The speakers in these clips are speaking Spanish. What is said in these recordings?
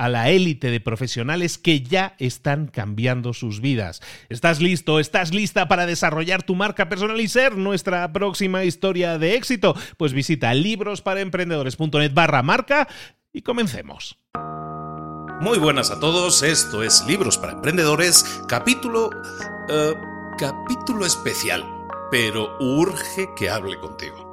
a la élite de profesionales que ya están cambiando sus vidas. ¿Estás listo? ¿Estás lista para desarrollar tu marca personal y ser nuestra próxima historia de éxito? Pues visita librosparaemprendedores.net barra marca y comencemos. Muy buenas a todos, esto es Libros para Emprendedores, capítulo... Eh, capítulo especial, pero urge que hable contigo.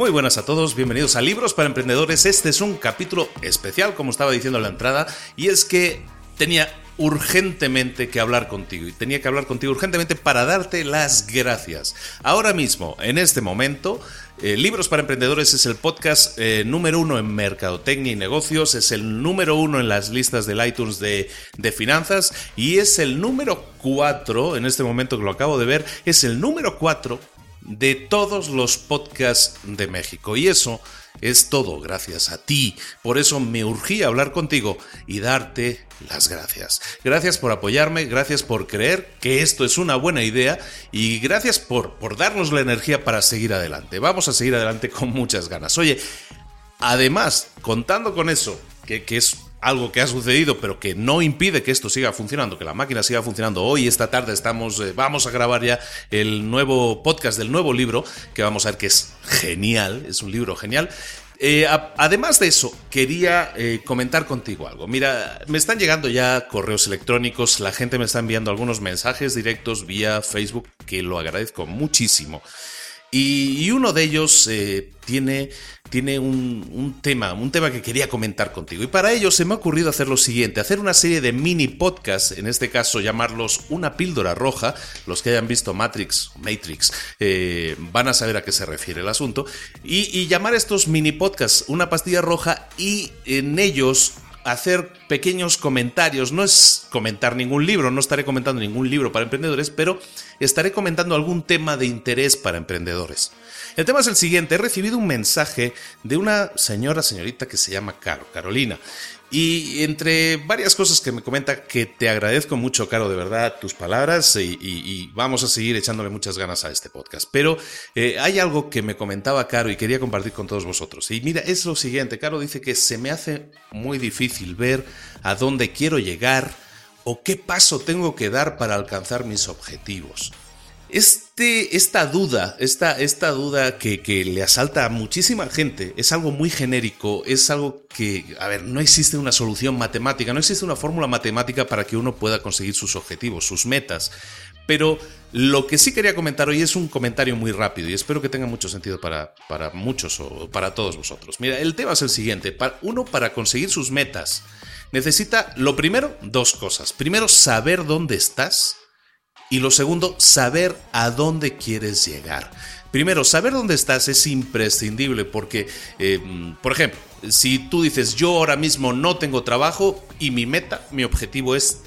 Muy buenas a todos, bienvenidos a Libros para Emprendedores. Este es un capítulo especial, como estaba diciendo en la entrada, y es que tenía urgentemente que hablar contigo y tenía que hablar contigo urgentemente para darte las gracias. Ahora mismo, en este momento, eh, Libros para Emprendedores es el podcast eh, número uno en mercadotecnia y negocios, es el número uno en las listas del iTunes de, de finanzas y es el número cuatro, en este momento que lo acabo de ver, es el número cuatro de todos los podcasts de México. Y eso es todo gracias a ti. Por eso me urgí hablar contigo y darte las gracias. Gracias por apoyarme, gracias por creer que esto es una buena idea y gracias por, por darnos la energía para seguir adelante. Vamos a seguir adelante con muchas ganas. Oye, además, contando con eso, que, que es algo que ha sucedido, pero que no impide que esto siga funcionando, que la máquina siga funcionando. Hoy, esta tarde, estamos, eh, vamos a grabar ya el nuevo podcast del nuevo libro, que vamos a ver que es genial, es un libro genial. Eh, además de eso, quería eh, comentar contigo algo. Mira, me están llegando ya correos electrónicos, la gente me está enviando algunos mensajes directos vía Facebook, que lo agradezco muchísimo. Y, uno de ellos tiene tiene un, tema, un tema que quería comentar contigo. Y para ello se me ha ocurrido hacer lo siguiente, hacer una serie de mini podcasts, en este caso llamarlos una píldora roja. Los que hayan visto Matrix, Matrix, eh, van a saber a qué se refiere el asunto. Y, y llamar estos mini podcasts una pastilla roja y en ellos hacer pequeños comentarios. No es comentar ningún libro, no estaré comentando ningún libro para emprendedores, pero estaré comentando algún tema de interés para emprendedores. El tema es el siguiente, he recibido un mensaje de una señora, señorita que se llama Caro, Carolina. Y entre varias cosas que me comenta, que te agradezco mucho, Caro, de verdad, tus palabras y, vamos a seguir echándole muchas ganas a este podcast. Pero eh, hay algo que me comentaba Caro y quería compartir con todos vosotros. Y mira, es lo siguiente, Caro dice que se me hace muy difícil ver a dónde quiero llegar o qué paso tengo que dar para alcanzar mis objetivos. Este, esta duda, esta, esta duda que, que, le asalta a muchísima gente, es algo muy genérico, es algo que, a ver, no existe una solución matemática, no existe una fórmula matemática para que uno pueda conseguir sus objetivos, sus metas. Pero lo que sí quería comentar hoy es un comentario muy rápido y espero que tenga mucho sentido para, para muchos o para todos vosotros. Mira, el tema es el siguiente. Uno, para conseguir sus metas, necesita, lo primero, dos cosas. Primero, saber dónde estás y lo segundo, saber a dónde quieres llegar. primero, saber dónde estás es imprescindible porque, eh, por ejemplo, si tú dices yo ahora mismo no tengo trabajo y mi meta, mi objetivo es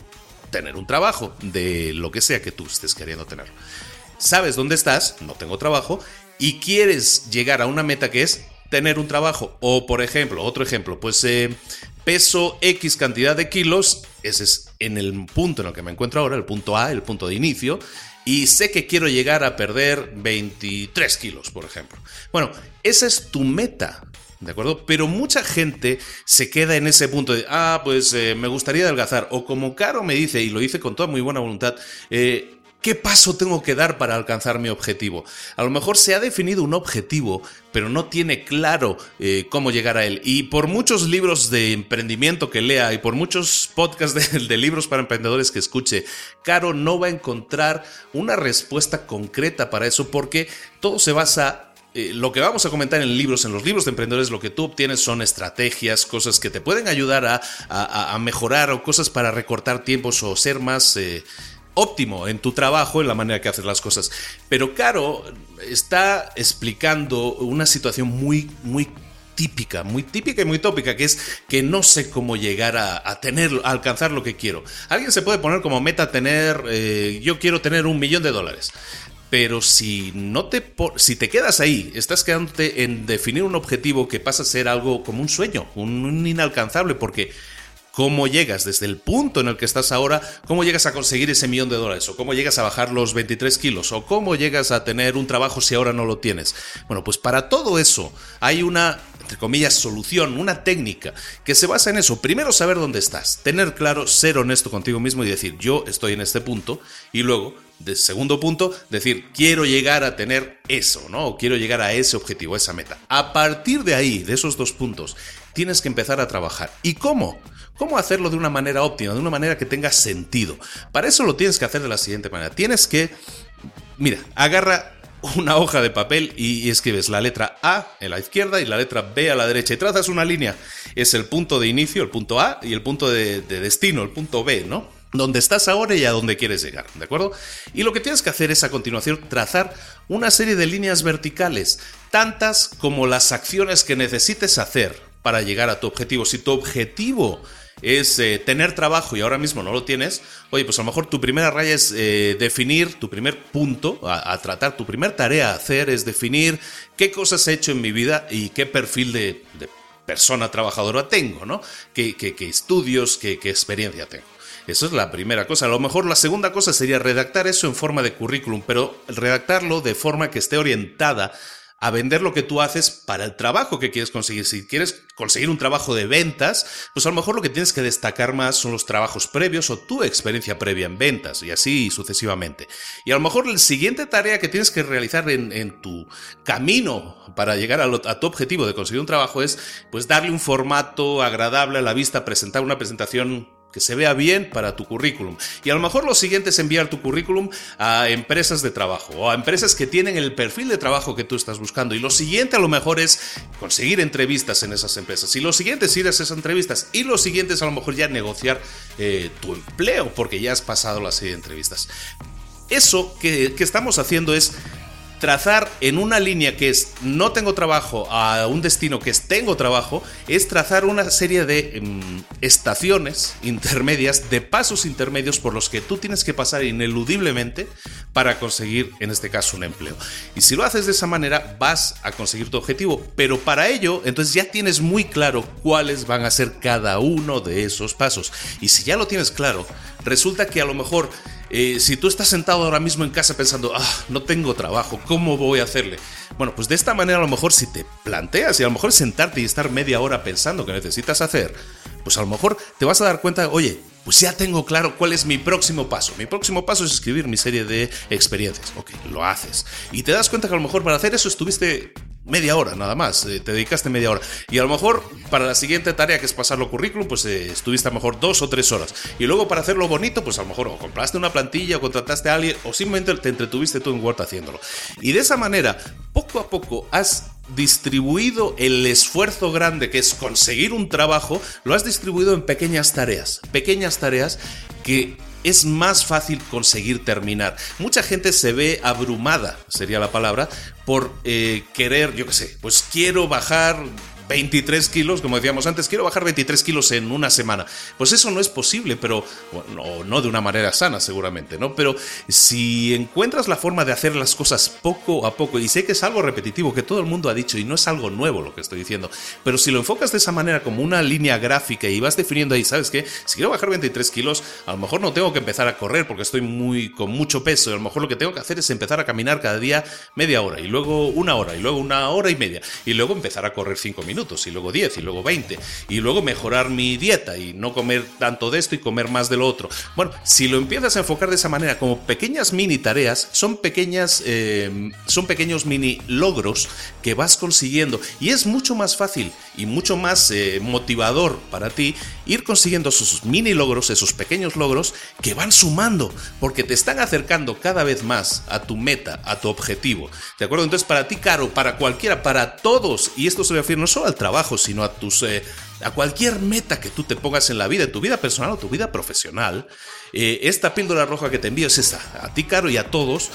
tener un trabajo de lo que sea que tú estés queriendo tener. Sabes dónde estás, no tengo trabajo, y quieres llegar a una meta que es tener un trabajo. O, por ejemplo, otro ejemplo, pues eh, peso X cantidad de kilos, ese es en el punto en el que me encuentro ahora, el punto A, el punto de inicio, y sé que quiero llegar a perder 23 kilos, por ejemplo. Bueno, esa es tu meta. ¿De acuerdo? Pero mucha gente se queda en ese punto de, ah, pues eh, me gustaría adelgazar. O como Caro me dice, y lo dice con toda muy buena voluntad, eh, ¿Qué paso tengo que dar para alcanzar mi objetivo? A lo mejor se ha definido un objetivo, pero no tiene claro eh, cómo llegar a él. Y por muchos libros de emprendimiento que lea y por muchos podcasts de, libros para emprendedores que escuche, Caro no va a encontrar una respuesta concreta para eso porque todo se basa eh, lo que vamos a comentar en libros, en los libros de emprendedores, lo que tú obtienes son estrategias, cosas que te pueden ayudar a, mejorar o cosas para recortar tiempos o ser más eh, óptimo en tu trabajo, en la manera que haces las cosas. Pero Caro está explicando una situación muy, muy típica, muy típica y muy tópica, que es que no sé cómo llegar a, tener, a alcanzar lo que quiero. Alguien se puede poner como meta tener, eh, yo quiero tener un millón de dólares. Pero si no te si te quedas ahí, estás quedándote en definir un objetivo que pasa a ser algo como un sueño, un inalcanzable, porque cómo llegas desde el punto en el que estás ahora, cómo llegas a conseguir ese millón de dólares, o cómo llegas a bajar los 23 kilos, o cómo llegas a tener un trabajo si ahora no lo tienes. Bueno, pues para todo eso hay una entre comillas, solución, una técnica que se basa en eso. Primero saber dónde estás, tener claro, ser honesto contigo mismo y decir, yo estoy en este punto. Y luego, de segundo punto, decir, quiero llegar a tener eso, ¿no? O quiero llegar a ese objetivo, a esa meta. A partir de ahí, de esos dos puntos, tienes que empezar a trabajar. ¿Y cómo? ¿Cómo hacerlo de una manera óptima, de una manera que tenga sentido? Para eso lo tienes que hacer de la siguiente manera. Tienes que, mira, agarra una hoja de papel y escribes la letra A en la izquierda y la letra B a la derecha y trazas una línea. Es el punto de inicio, el punto A, y el punto de, destino, el punto B, ¿no? Donde estás ahora y a dónde quieres llegar, ¿de acuerdo? Y lo que tienes que hacer es a continuación trazar una serie de líneas verticales, tantas como las acciones que necesites hacer para llegar a tu objetivo. Si tu objetivo es eh, tener trabajo y ahora mismo no lo tienes, oye, pues a lo mejor tu primera raya es eh, definir tu primer punto a, tratar, tu primera tarea a hacer es definir qué cosas he hecho en mi vida y qué perfil de, persona trabajadora tengo, ¿no? ¿Qué, estudios, qué, qué experiencia tengo? Eso es la primera cosa. A lo mejor la segunda cosa sería redactar eso en forma de currículum, pero redactarlo de forma que esté orientada a vender lo que tú haces para el trabajo que quieres conseguir. Si quieres conseguir un trabajo de ventas, pues a lo mejor lo que tienes que destacar más son los trabajos previos o tu experiencia previa en ventas y así sucesivamente. Y a lo mejor la siguiente tarea que tienes que realizar en, tu camino para llegar a, a, tu objetivo de conseguir un trabajo es pues darle un formato agradable a la vista, presentar una presentación que se vea bien para tu currículum. Y a lo mejor lo siguiente es enviar tu currículum a empresas de trabajo o a empresas que tienen el perfil de trabajo que tú estás buscando. Y lo siguiente a lo mejor es conseguir entrevistas en esas empresas. Y lo siguiente es ir a esas entrevistas. Y lo siguiente es a lo mejor ya negociar eh, tu empleo porque ya has pasado la serie de entrevistas. Eso que, que estamos haciendo es trazar en una línea que es no tengo trabajo a un destino que es tengo trabajo, es trazar una serie de em, estaciones intermedias, de pasos intermedios por los que tú tienes que pasar ineludiblemente para conseguir, en este caso, un empleo. Y si lo haces de esa manera, vas a conseguir tu objetivo, pero para ello, entonces ya tienes muy claro cuáles van a ser cada uno de esos pasos. Y si ya lo tienes claro, resulta que a lo mejor eh, si tú estás sentado ahora mismo en casa pensando, ah, no tengo trabajo, ¿cómo voy a hacerle? Bueno, pues de esta manera a lo mejor si te planteas y a lo mejor sentarte y estar media hora pensando que necesitas hacer, pues a lo mejor te vas a dar cuenta, oye, pues ya tengo claro cuál es mi próximo paso. Mi próximo paso es escribir mi serie de experiencias. Ok, lo haces. Y te das cuenta que a lo mejor para hacer eso estuviste media hora nada más, eh, te dedicaste media hora. Y a lo mejor para la siguiente tarea que es pasarlo currículum, pues eh, estuviste a lo mejor dos o tres horas. Y luego para hacerlo bonito, pues a lo mejor o compraste una plantilla o contrataste a alguien o simplemente te entretuviste tú en Word haciéndolo. Y de esa manera, poco a poco has distribuido el esfuerzo grande que es conseguir un trabajo, lo has distribuido en pequeñas tareas, pequeñas tareas que es más fácil conseguir terminar. Mucha gente se ve abrumada, sería la palabra, por eh, querer, yo qué sé, pues quiero bajar 23 kilos, como decíamos antes, quiero bajar 23 kilos en una semana. Pues eso no es posible, pero bueno, no de una manera sana seguramente, ¿no? Pero si encuentras la forma de hacer las cosas poco a poco, y sé que es algo repetitivo, que todo el mundo ha dicho, y no es algo nuevo lo que estoy diciendo, pero si lo enfocas de esa manera como una línea gráfica y vas definiendo ahí, ¿sabes qué? Si quiero bajar 23 kilos, a lo mejor no tengo que empezar a correr porque estoy muy con mucho peso, a lo mejor lo que tengo que hacer es empezar a caminar cada día media hora, y luego una hora, y luego una hora y media, y luego empezar a correr 5 minutos minutos, y luego 10, y luego 20, y luego mejorar mi dieta y no comer tanto de esto y comer más de lo otro. Bueno, si lo empiezas a enfocar de esa manera, como pequeñas mini tareas, son pequeñas, eh, son pequeños mini logros que vas consiguiendo, y es mucho más fácil y mucho más eh, motivador para ti ir consiguiendo esos mini logros, esos pequeños logros que van sumando, porque te están acercando cada vez más a tu meta, a tu objetivo. ¿De acuerdo? Entonces, para ti, Caro, para cualquiera, para todos, y esto se refiere no solo al trabajo, sino a tus... Eh, a cualquier meta que tú te pongas en la vida, en tu vida personal o tu vida profesional, eh, esta píldora roja que te envío es esa, a ti, Caro, y a todos,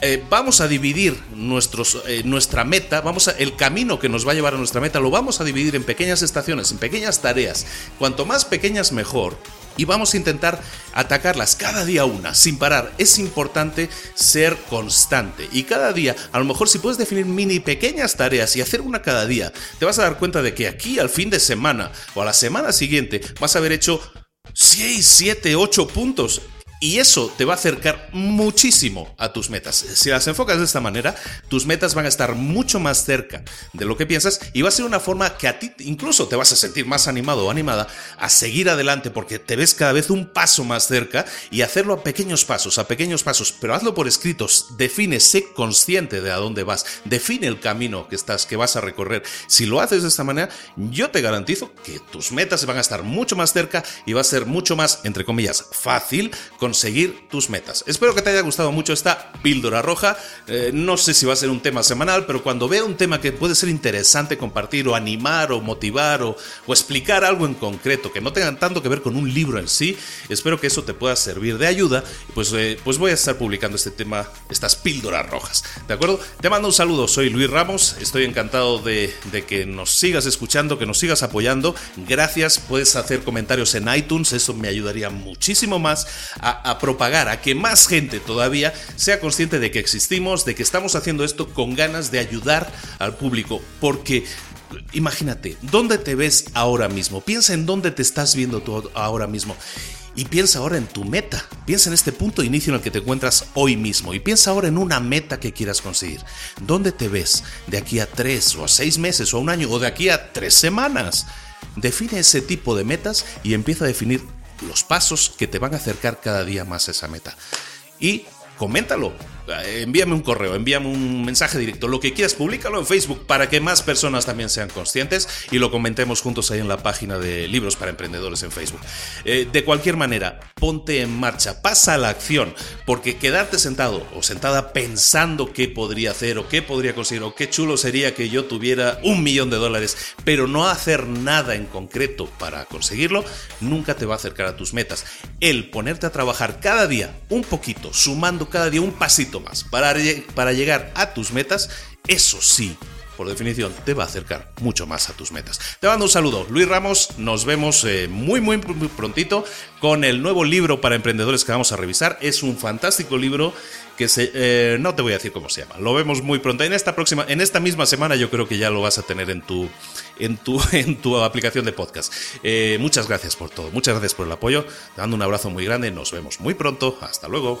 eh, vamos a dividir nuestros, nuestra meta, vamos a, el camino que nos va a llevar a nuestra meta, lo vamos a dividir en pequeñas estaciones, en pequeñas tareas. Cuanto más pequeñas, mejor y vamos a intentar atacarlas cada día una, sin parar. Es importante ser constante y cada día, a lo mejor si puedes definir mini pequeñas tareas y hacer una cada día, te vas a dar cuenta de que aquí al fin de semana o a la semana siguiente vas a haber hecho 6, 7, 8 puntos y eso te va a acercar muchísimo a tus metas. Si las enfocas de esta manera, tus metas van a estar mucho más cerca de lo que piensas y va a ser una forma que a ti incluso te vas a sentir más animado o animada a seguir adelante porque te ves cada vez un paso más cerca y hacerlo a pequeños pasos, a pequeños pasos, pero hazlo por escritos, define, sé consciente de a dónde vas, define el camino que estás, que vas a recorrer. Si lo haces de esta manera, yo te garantizo que tus metas van a estar mucho más cerca y va a ser mucho más, entre comillas, fácil con conseguir tus metas. Espero que te haya gustado mucho esta píldora roja. Eh, no sé si va a ser un tema semanal, pero cuando vea un tema que puede ser interesante compartir o animar o motivar o, o explicar algo en concreto que no tenga tanto que ver con un libro en sí, espero que eso te pueda servir de ayuda. Pues, eh, pues voy a estar publicando este tema, estas píldoras rojas. ¿De acuerdo? Te mando un saludo, soy Luis Ramos, estoy encantado de, de que nos sigas escuchando, que nos sigas apoyando. Gracias, puedes hacer comentarios en iTunes, eso me ayudaría muchísimo más a, a, propagar, a que más gente todavía sea consciente de que existimos, de que estamos haciendo esto con ganas de ayudar al público, porque imagínate, ¿dónde te ves ahora mismo? Piensa en dónde te estás viendo tú ahora mismo. Y piensa ahora en tu meta. Piensa en este punto de inicio en el que te encuentras hoy mismo. Y piensa ahora en una meta que quieras conseguir. ¿Dónde te ves de aquí a tres o a seis meses o a un año o de aquí a tres semanas? Define ese tipo de metas y empieza a definir los pasos que te van a acercar cada día más a esa meta. Y coméntalo, envíame un correo, envíame un mensaje directo, lo que quieras, públicalo en Facebook para que más personas también sean conscientes y lo comentemos juntos ahí en la página de Libros para Emprendedores en Facebook. Eh, de cualquier manera, ponte en marcha, pasa a la acción, porque quedarte sentado o sentada pensando qué podría hacer o qué podría conseguir o qué chulo sería que yo tuviera un millón de dólares, pero no hacer nada en concreto para conseguirlo, nunca te va a acercar a tus metas. El ponerte a trabajar cada día un poquito, sumando cada día un pasito más para, para llegar a tus metas, eso sí, por definición, te va a acercar mucho más a tus metas. Te mando un saludo, Luis Ramos, nos vemos eh, muy, muy, muy prontito con el nuevo libro para emprendedores que vamos a revisar. Es un fantástico libro que se, eh, no te voy a decir cómo se llama. Lo vemos muy pronto. En esta próxima, en esta misma semana, yo creo que ya lo vas a tener en tu, en tu, en tu aplicación de podcast. Eh, muchas gracias por todo, muchas gracias por el apoyo. Te mando un abrazo muy grande. Nos vemos muy pronto. Hasta luego.